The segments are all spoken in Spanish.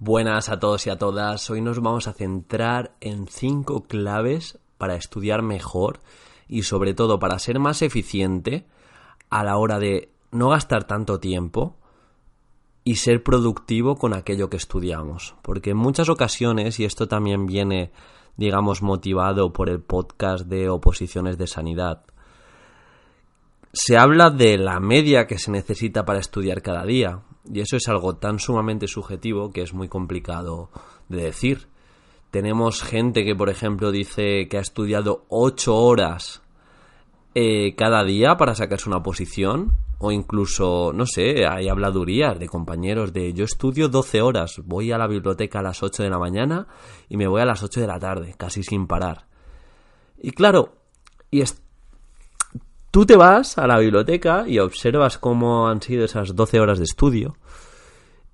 Buenas a todos y a todas. Hoy nos vamos a centrar en cinco claves para estudiar mejor y sobre todo para ser más eficiente a la hora de no gastar tanto tiempo y ser productivo con aquello que estudiamos. Porque en muchas ocasiones, y esto también viene, digamos, motivado por el podcast de oposiciones de sanidad, se habla de la media que se necesita para estudiar cada día, y eso es algo tan sumamente subjetivo que es muy complicado de decir. Tenemos gente que, por ejemplo, dice que ha estudiado ocho horas eh, cada día para sacarse una posición, o incluso, no sé, hay habladurías de compañeros de yo estudio 12 horas, voy a la biblioteca a las 8 de la mañana y me voy a las 8 de la tarde, casi sin parar. Y claro, y Tú te vas a la biblioteca y observas cómo han sido esas 12 horas de estudio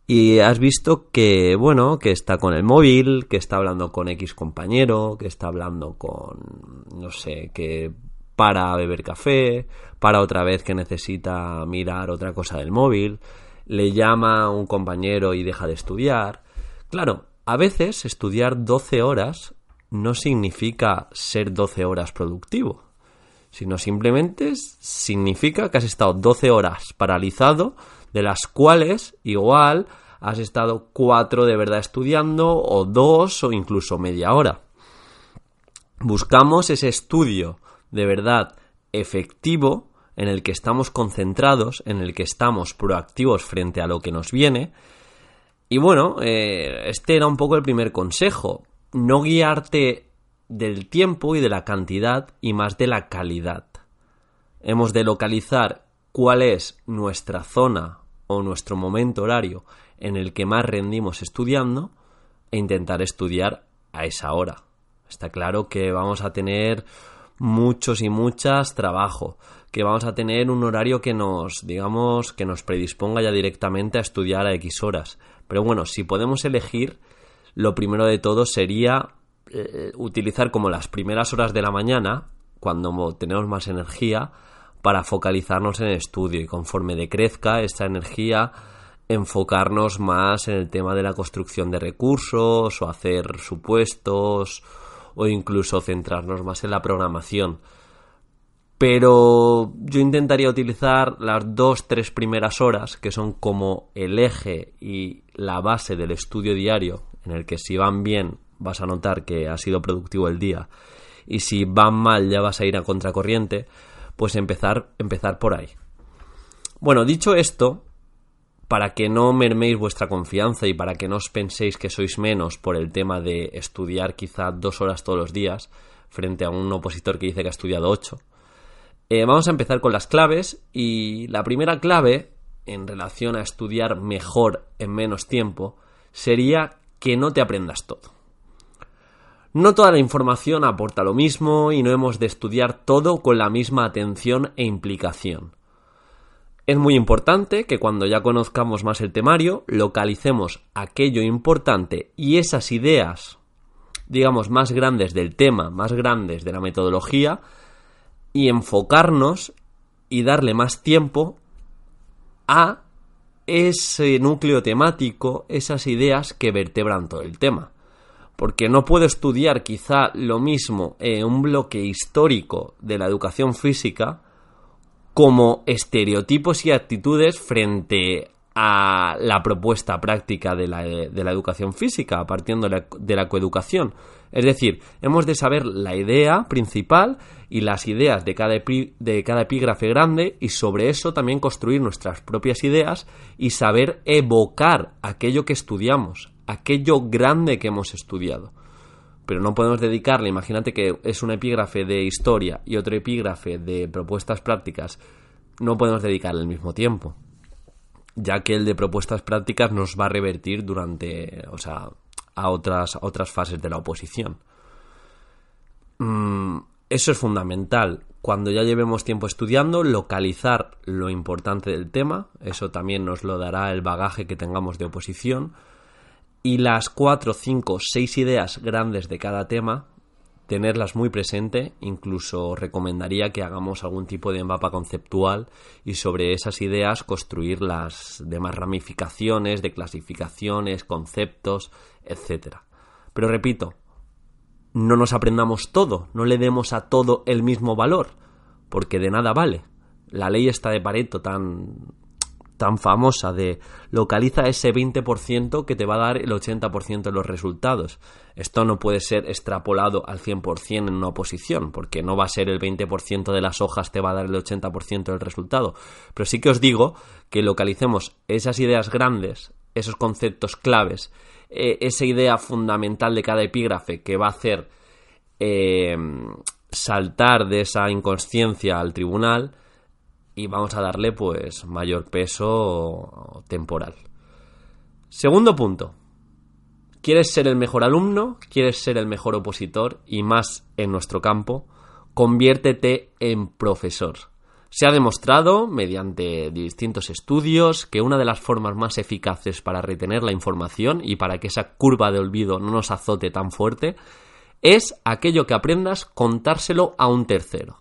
y has visto que, bueno, que está con el móvil, que está hablando con X compañero, que está hablando con, no sé, que para beber café, para otra vez que necesita mirar otra cosa del móvil, le llama a un compañero y deja de estudiar. Claro, a veces estudiar 12 horas no significa ser 12 horas productivo sino simplemente significa que has estado 12 horas paralizado, de las cuales igual has estado 4 de verdad estudiando, o 2 o incluso media hora. Buscamos ese estudio de verdad efectivo en el que estamos concentrados, en el que estamos proactivos frente a lo que nos viene. Y bueno, eh, este era un poco el primer consejo. No guiarte del tiempo y de la cantidad y más de la calidad. Hemos de localizar cuál es nuestra zona o nuestro momento horario en el que más rendimos estudiando e intentar estudiar a esa hora. Está claro que vamos a tener muchos y muchas trabajo, que vamos a tener un horario que nos, digamos, que nos predisponga ya directamente a estudiar a X horas. Pero bueno, si podemos elegir, lo primero de todo sería eh, utilizar como las primeras horas de la mañana, cuando tenemos más energía, para focalizarnos en el estudio y conforme decrezca esta energía, enfocarnos más en el tema de la construcción de recursos o hacer supuestos o incluso centrarnos más en la programación. Pero yo intentaría utilizar las dos, tres primeras horas, que son como el eje y la base del estudio diario, en el que si van bien vas a notar que ha sido productivo el día y si van mal ya vas a ir a contracorriente, pues empezar, empezar por ahí. Bueno, dicho esto, para que no merméis vuestra confianza y para que no os penséis que sois menos por el tema de estudiar quizá dos horas todos los días frente a un opositor que dice que ha estudiado ocho, eh, vamos a empezar con las claves y la primera clave en relación a estudiar mejor en menos tiempo sería que no te aprendas todo. No toda la información aporta lo mismo y no hemos de estudiar todo con la misma atención e implicación. Es muy importante que cuando ya conozcamos más el temario, localicemos aquello importante y esas ideas, digamos, más grandes del tema, más grandes de la metodología, y enfocarnos y darle más tiempo a ese núcleo temático, esas ideas que vertebran todo el tema porque no puedo estudiar quizá lo mismo en un bloque histórico de la educación física como estereotipos y actitudes frente a la propuesta práctica de la, educación física, partiendo de la, de la, coeducación. Es decir, hemos de saber la idea principal y las ideas de cada, de cada epígrafe grande y sobre eso también construir nuestras propias ideas y saber evocar aquello que estudiamos, aquello grande que hemos estudiado. Pero no podemos dedicarle, imagínate que es un epígrafe de historia y otro epígrafe de propuestas prácticas, no podemos dedicarle el mismo tiempo, ya que el de propuestas prácticas nos va a revertir durante, o sea, a otras, otras fases de la oposición. Mm, eso es fundamental. Cuando ya llevemos tiempo estudiando, localizar lo importante del tema, eso también nos lo dará el bagaje que tengamos de oposición, y las cuatro, cinco, seis ideas grandes de cada tema, tenerlas muy presente, incluso recomendaría que hagamos algún tipo de mapa conceptual y sobre esas ideas construir las demás ramificaciones de clasificaciones, conceptos, etc. Pero repito, no nos aprendamos todo, no le demos a todo el mismo valor, porque de nada vale. La ley está de Pareto tan tan famosa de localiza ese 20% que te va a dar el 80% de los resultados. Esto no puede ser extrapolado al 100% en una oposición, porque no va a ser el 20% de las hojas te va a dar el 80% del resultado. Pero sí que os digo que localicemos esas ideas grandes, esos conceptos claves, eh, esa idea fundamental de cada epígrafe que va a hacer eh, saltar de esa inconsciencia al tribunal, y vamos a darle pues mayor peso temporal. Segundo punto. ¿Quieres ser el mejor alumno? ¿Quieres ser el mejor opositor? Y más en nuestro campo, conviértete en profesor. Se ha demostrado, mediante distintos estudios, que una de las formas más eficaces para retener la información y para que esa curva de olvido no nos azote tan fuerte es aquello que aprendas contárselo a un tercero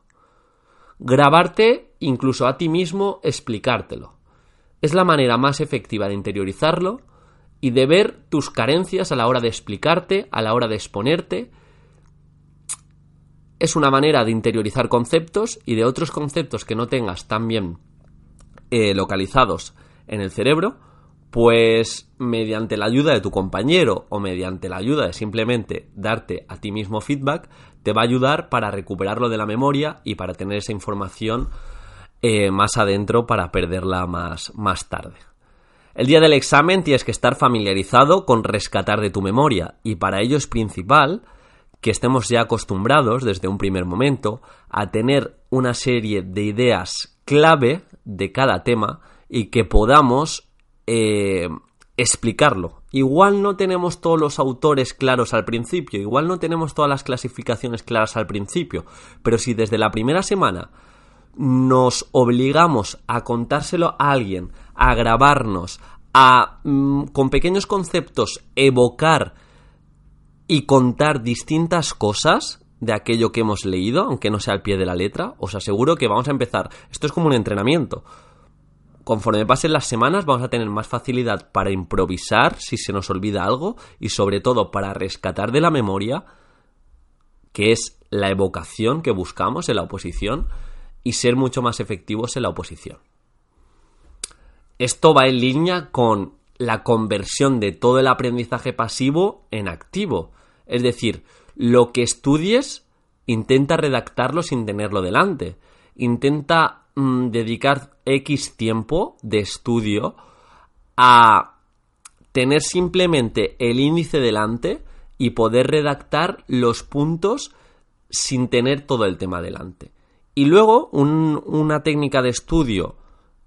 grabarte incluso a ti mismo explicártelo. Es la manera más efectiva de interiorizarlo y de ver tus carencias a la hora de explicarte, a la hora de exponerte. Es una manera de interiorizar conceptos y de otros conceptos que no tengas tan bien eh, localizados en el cerebro, pues mediante la ayuda de tu compañero o mediante la ayuda de simplemente darte a ti mismo feedback, te va a ayudar para recuperarlo de la memoria y para tener esa información eh, más adentro para perderla más, más tarde. El día del examen tienes que estar familiarizado con rescatar de tu memoria y para ello es principal que estemos ya acostumbrados desde un primer momento a tener una serie de ideas clave de cada tema y que podamos eh, explicarlo. Igual no tenemos todos los autores claros al principio, igual no tenemos todas las clasificaciones claras al principio, pero si desde la primera semana nos obligamos a contárselo a alguien, a grabarnos, a mm, con pequeños conceptos evocar y contar distintas cosas de aquello que hemos leído, aunque no sea al pie de la letra, os aseguro que vamos a empezar. Esto es como un entrenamiento conforme pasen las semanas vamos a tener más facilidad para improvisar si se nos olvida algo y sobre todo para rescatar de la memoria, que es la evocación que buscamos en la oposición, y ser mucho más efectivos en la oposición. Esto va en línea con la conversión de todo el aprendizaje pasivo en activo. Es decir, lo que estudies, intenta redactarlo sin tenerlo delante. Intenta mm, dedicar X tiempo de estudio a tener simplemente el índice delante y poder redactar los puntos sin tener todo el tema delante. Y luego una técnica de estudio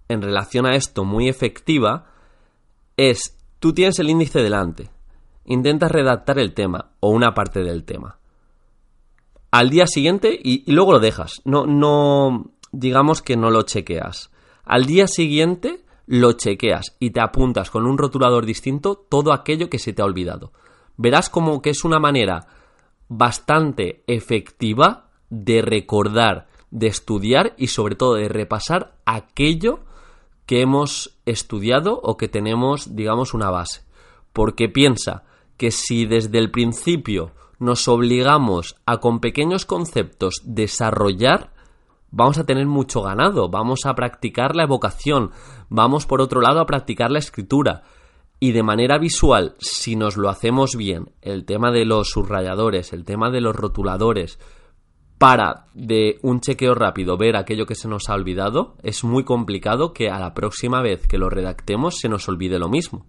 en relación a esto muy efectiva es tú tienes el índice delante, intentas redactar el tema o una parte del tema. Al día siguiente y, y luego lo dejas. No, no, digamos que no lo chequeas. Al día siguiente lo chequeas y te apuntas con un rotulador distinto todo aquello que se te ha olvidado. Verás como que es una manera bastante efectiva de recordar, de estudiar y sobre todo de repasar aquello que hemos estudiado o que tenemos, digamos, una base. Porque piensa que si desde el principio nos obligamos a con pequeños conceptos desarrollar, vamos a tener mucho ganado, vamos a practicar la evocación, vamos por otro lado a practicar la escritura. Y de manera visual, si nos lo hacemos bien, el tema de los subrayadores, el tema de los rotuladores, para de un chequeo rápido ver aquello que se nos ha olvidado, es muy complicado que a la próxima vez que lo redactemos se nos olvide lo mismo.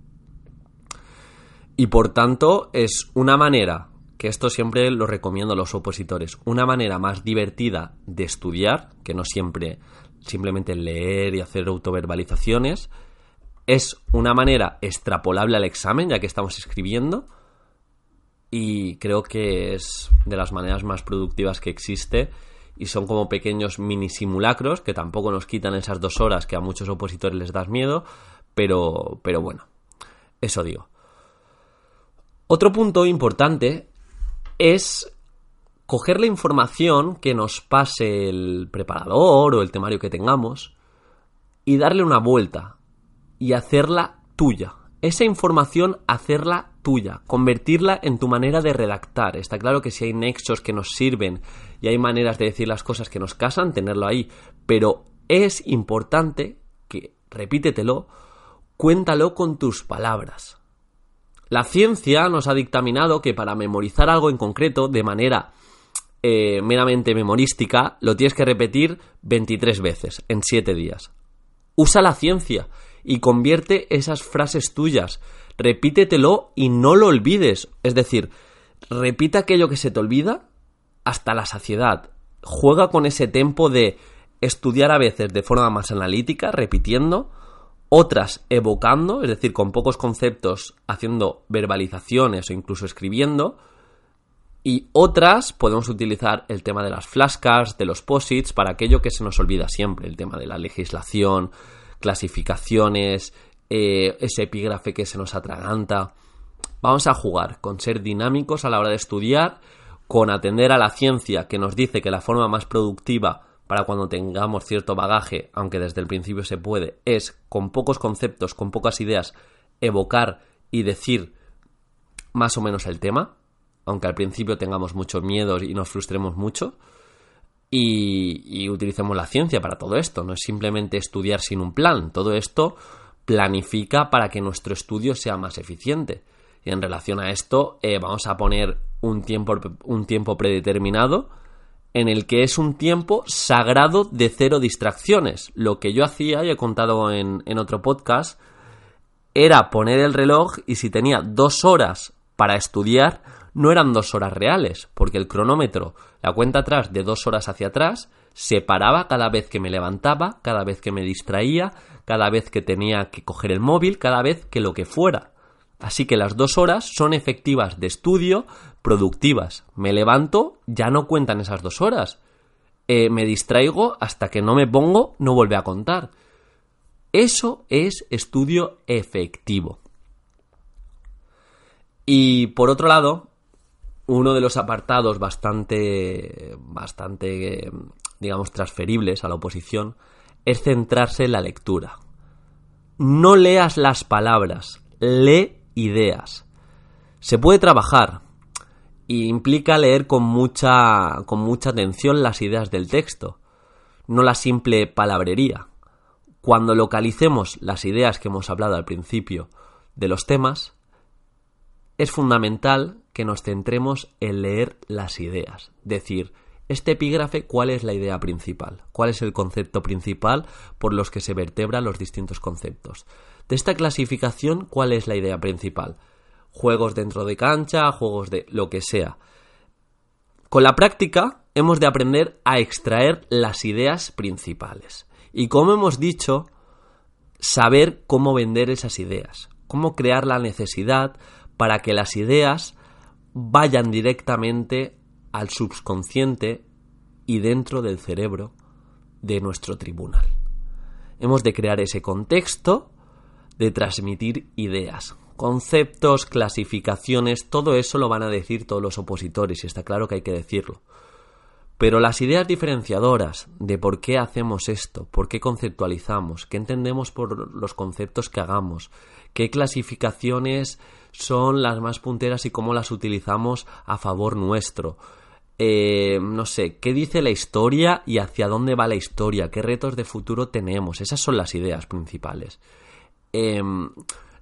Y por tanto es una manera que esto siempre lo recomiendo a los opositores, una manera más divertida de estudiar, que no siempre simplemente leer y hacer autoverbalizaciones, es una manera extrapolable al examen, ya que estamos escribiendo, y creo que es de las maneras más productivas que existe, y son como pequeños mini simulacros que tampoco nos quitan esas dos horas que a muchos opositores les das miedo, pero, pero bueno, eso digo. Otro punto importante es coger la información que nos pase el preparador o el temario que tengamos y darle una vuelta y hacerla tuya. Esa información hacerla tuya, convertirla en tu manera de redactar. Está claro que si hay nexos que nos sirven y hay maneras de decir las cosas que nos casan, tenerlo ahí. Pero es importante que, repítetelo, cuéntalo con tus palabras. La ciencia nos ha dictaminado que para memorizar algo en concreto de manera eh, meramente memorística, lo tienes que repetir 23 veces en 7 días. Usa la ciencia y convierte esas frases tuyas. Repítetelo y no lo olvides. Es decir, repite aquello que se te olvida hasta la saciedad. Juega con ese tempo de estudiar a veces de forma más analítica, repitiendo, otras evocando, es decir, con pocos conceptos, haciendo verbalizaciones o incluso escribiendo, y otras podemos utilizar el tema de las flashcards, de los posits, para aquello que se nos olvida siempre, el tema de la legislación, clasificaciones, eh, ese epígrafe que se nos atraganta. Vamos a jugar con ser dinámicos a la hora de estudiar, con atender a la ciencia que nos dice que la forma más productiva para cuando tengamos cierto bagaje, aunque desde el principio se puede, es con pocos conceptos, con pocas ideas, evocar y decir más o menos el tema, aunque al principio tengamos muchos miedos y nos frustremos mucho, y, y utilicemos la ciencia para todo esto, no es simplemente estudiar sin un plan, todo esto planifica para que nuestro estudio sea más eficiente. Y en relación a esto, eh, vamos a poner un tiempo, un tiempo predeterminado en el que es un tiempo sagrado de cero distracciones. Lo que yo hacía, y he contado en, en otro podcast, era poner el reloj y si tenía dos horas para estudiar, no eran dos horas reales, porque el cronómetro, la cuenta atrás de dos horas hacia atrás, se paraba cada vez que me levantaba, cada vez que me distraía, cada vez que tenía que coger el móvil, cada vez que lo que fuera. Así que las dos horas son efectivas de estudio, productivas. Me levanto, ya no cuentan esas dos horas. Eh, me distraigo hasta que no me pongo, no vuelve a contar. Eso es estudio efectivo. Y por otro lado, uno de los apartados bastante, bastante, digamos, transferibles a la oposición es centrarse en la lectura. No leas las palabras, lee ideas. Se puede trabajar y implica leer con mucha, con mucha atención las ideas del texto, no la simple palabrería. Cuando localicemos las ideas que hemos hablado al principio de los temas, es fundamental que nos centremos en leer las ideas, decir, este epígrafe, ¿cuál es la idea principal? ¿Cuál es el concepto principal por los que se vertebran los distintos conceptos? De esta clasificación, ¿cuál es la idea principal? Juegos dentro de cancha, juegos de lo que sea. Con la práctica hemos de aprender a extraer las ideas principales. Y como hemos dicho, saber cómo vender esas ideas, cómo crear la necesidad para que las ideas vayan directamente al subconsciente y dentro del cerebro de nuestro tribunal. Hemos de crear ese contexto de transmitir ideas, conceptos, clasificaciones, todo eso lo van a decir todos los opositores y está claro que hay que decirlo. Pero las ideas diferenciadoras de por qué hacemos esto, por qué conceptualizamos, qué entendemos por los conceptos que hagamos, qué clasificaciones son las más punteras y cómo las utilizamos a favor nuestro, eh, no sé, qué dice la historia y hacia dónde va la historia, qué retos de futuro tenemos. Esas son las ideas principales. Em,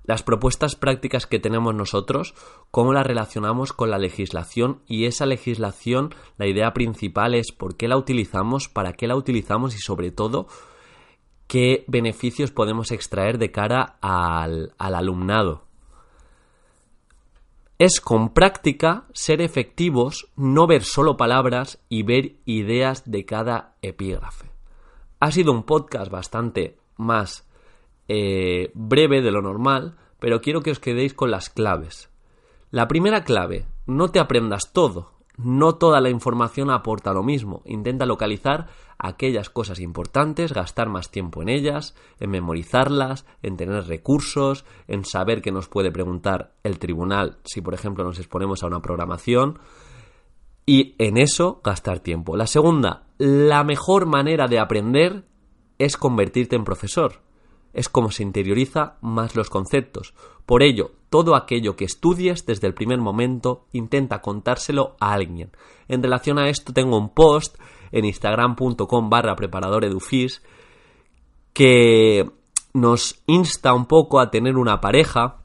las propuestas prácticas que tenemos nosotros, cómo las relacionamos con la legislación y esa legislación, la idea principal es por qué la utilizamos, para qué la utilizamos y sobre todo qué beneficios podemos extraer de cara al alumnado. Es con práctica ser efectivos, no ver solo palabras y ver ideas de cada epígrafe. Ha sido un podcast bastante más eh, breve de lo normal, pero quiero que os quedéis con las claves. La primera clave, no te aprendas todo, no toda la información aporta lo mismo. Intenta localizar aquellas cosas importantes, gastar más tiempo en ellas, en memorizarlas, en tener recursos, en saber qué nos puede preguntar el tribunal si, por ejemplo, nos exponemos a una programación. y en eso gastar tiempo. La segunda, la mejor manera de aprender es convertirte en profesor. Es como se interioriza más los conceptos. Por ello, todo aquello que estudies desde el primer momento, intenta contárselo a alguien. En relación a esto tengo un post en instagram.com barra edufis que nos insta un poco a tener una pareja,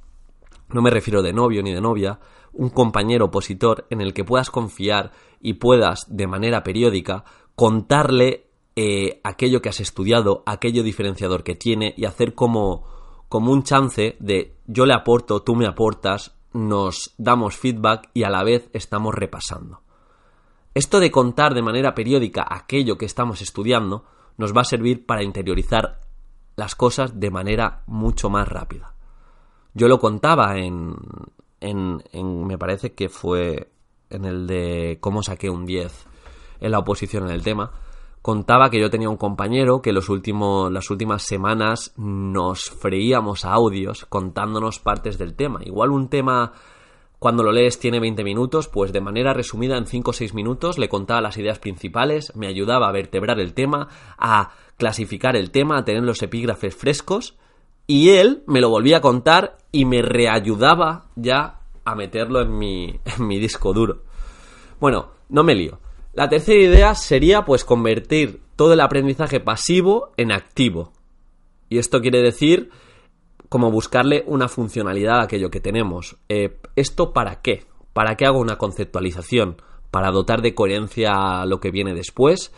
no me refiero de novio ni de novia, un compañero opositor en el que puedas confiar y puedas de manera periódica contarle eh, aquello que has estudiado, aquello diferenciador que tiene y hacer como, como un chance de yo le aporto, tú me aportas, nos damos feedback y a la vez estamos repasando. Esto de contar de manera periódica aquello que estamos estudiando nos va a servir para interiorizar las cosas de manera mucho más rápida. Yo lo contaba en, en, me parece que fue en el de cómo saqué un 10 en la oposición en el tema, contaba que yo tenía un compañero que los últimos, las últimas semanas nos freíamos a audios contándonos partes del tema. Igual un tema cuando lo lees tiene 20 minutos, pues de manera resumida en 5 o 6 minutos le contaba las ideas principales, me ayudaba a vertebrar el tema, a clasificar el tema, a tener los epígrafes frescos y él me lo volvía a contar y me reayudaba ya a meterlo en mi, en mi disco duro. Bueno, no me lío. La tercera idea sería pues convertir todo el aprendizaje pasivo en activo. Y esto quiere decir como buscarle una funcionalidad a aquello que tenemos. Eh, ¿Esto para qué? ¿Para qué hago una conceptualización? ¿Para dotar de coherencia lo que viene después?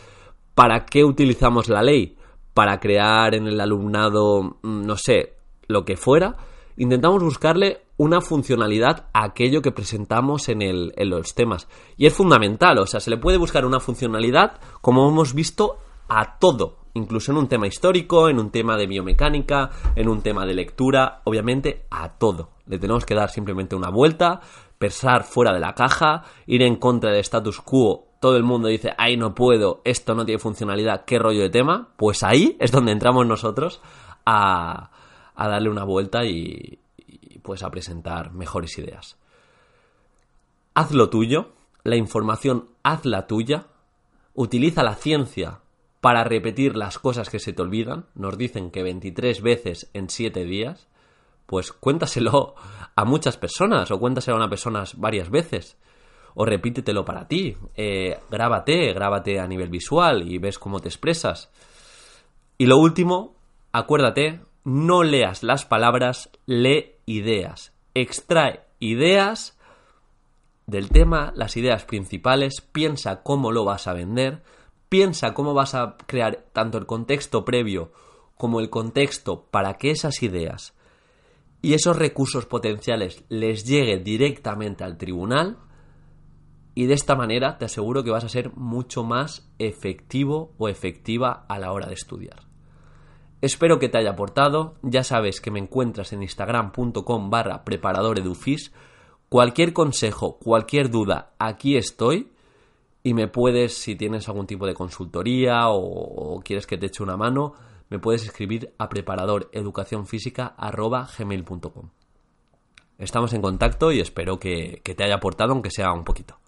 ¿Para qué utilizamos la ley? ¿Para crear en el alumnado, mm, no sé, lo que fuera? Intentamos buscarle una funcionalidad a aquello que presentamos en, el, los temas. Y es fundamental, o sea, se le puede buscar una funcionalidad, como hemos visto, a todo, incluso en un tema histórico, en un tema de biomecánica, en un tema de lectura, obviamente a todo. Le tenemos que dar simplemente una vuelta, pensar fuera de la caja, ir en contra del status quo todo el mundo dice, ay, no puedo, esto no tiene funcionalidad, qué rollo de tema, pues ahí es donde entramos nosotros a, darle una vuelta y, pues a presentar mejores ideas. Haz lo tuyo, la información haz la tuya, utiliza la ciencia para repetir las cosas que se te olvidan, nos dicen que 23 veces en 7 días, pues cuéntaselo a muchas personas o cuéntaselo a una persona varias veces o repítetelo para ti, eh, grábate, grábate a nivel visual y ves cómo te expresas. Y lo último, acuérdate, no leas las palabras, lee ideas. Extrae ideas del tema, las ideas principales, piensa cómo lo vas a vender, piensa cómo vas a crear tanto el contexto previo como el contexto para que esas ideas y esos recursos potenciales les llegue directamente al tribunal y de esta manera te aseguro que vas a ser mucho más efectivo o efectiva a la hora de estudiar. Espero que te haya aportado, ya sabes que me encuentras en instagram.com barra preparadoredufis, cualquier consejo, cualquier duda, aquí estoy. Y me puedes, si tienes algún tipo de consultoría o, quieres que te eche una mano, me puedes escribir a preparadoreducacionfísica.gmail.com Estamos en contacto y espero que te haya aportado aunque sea un poquito.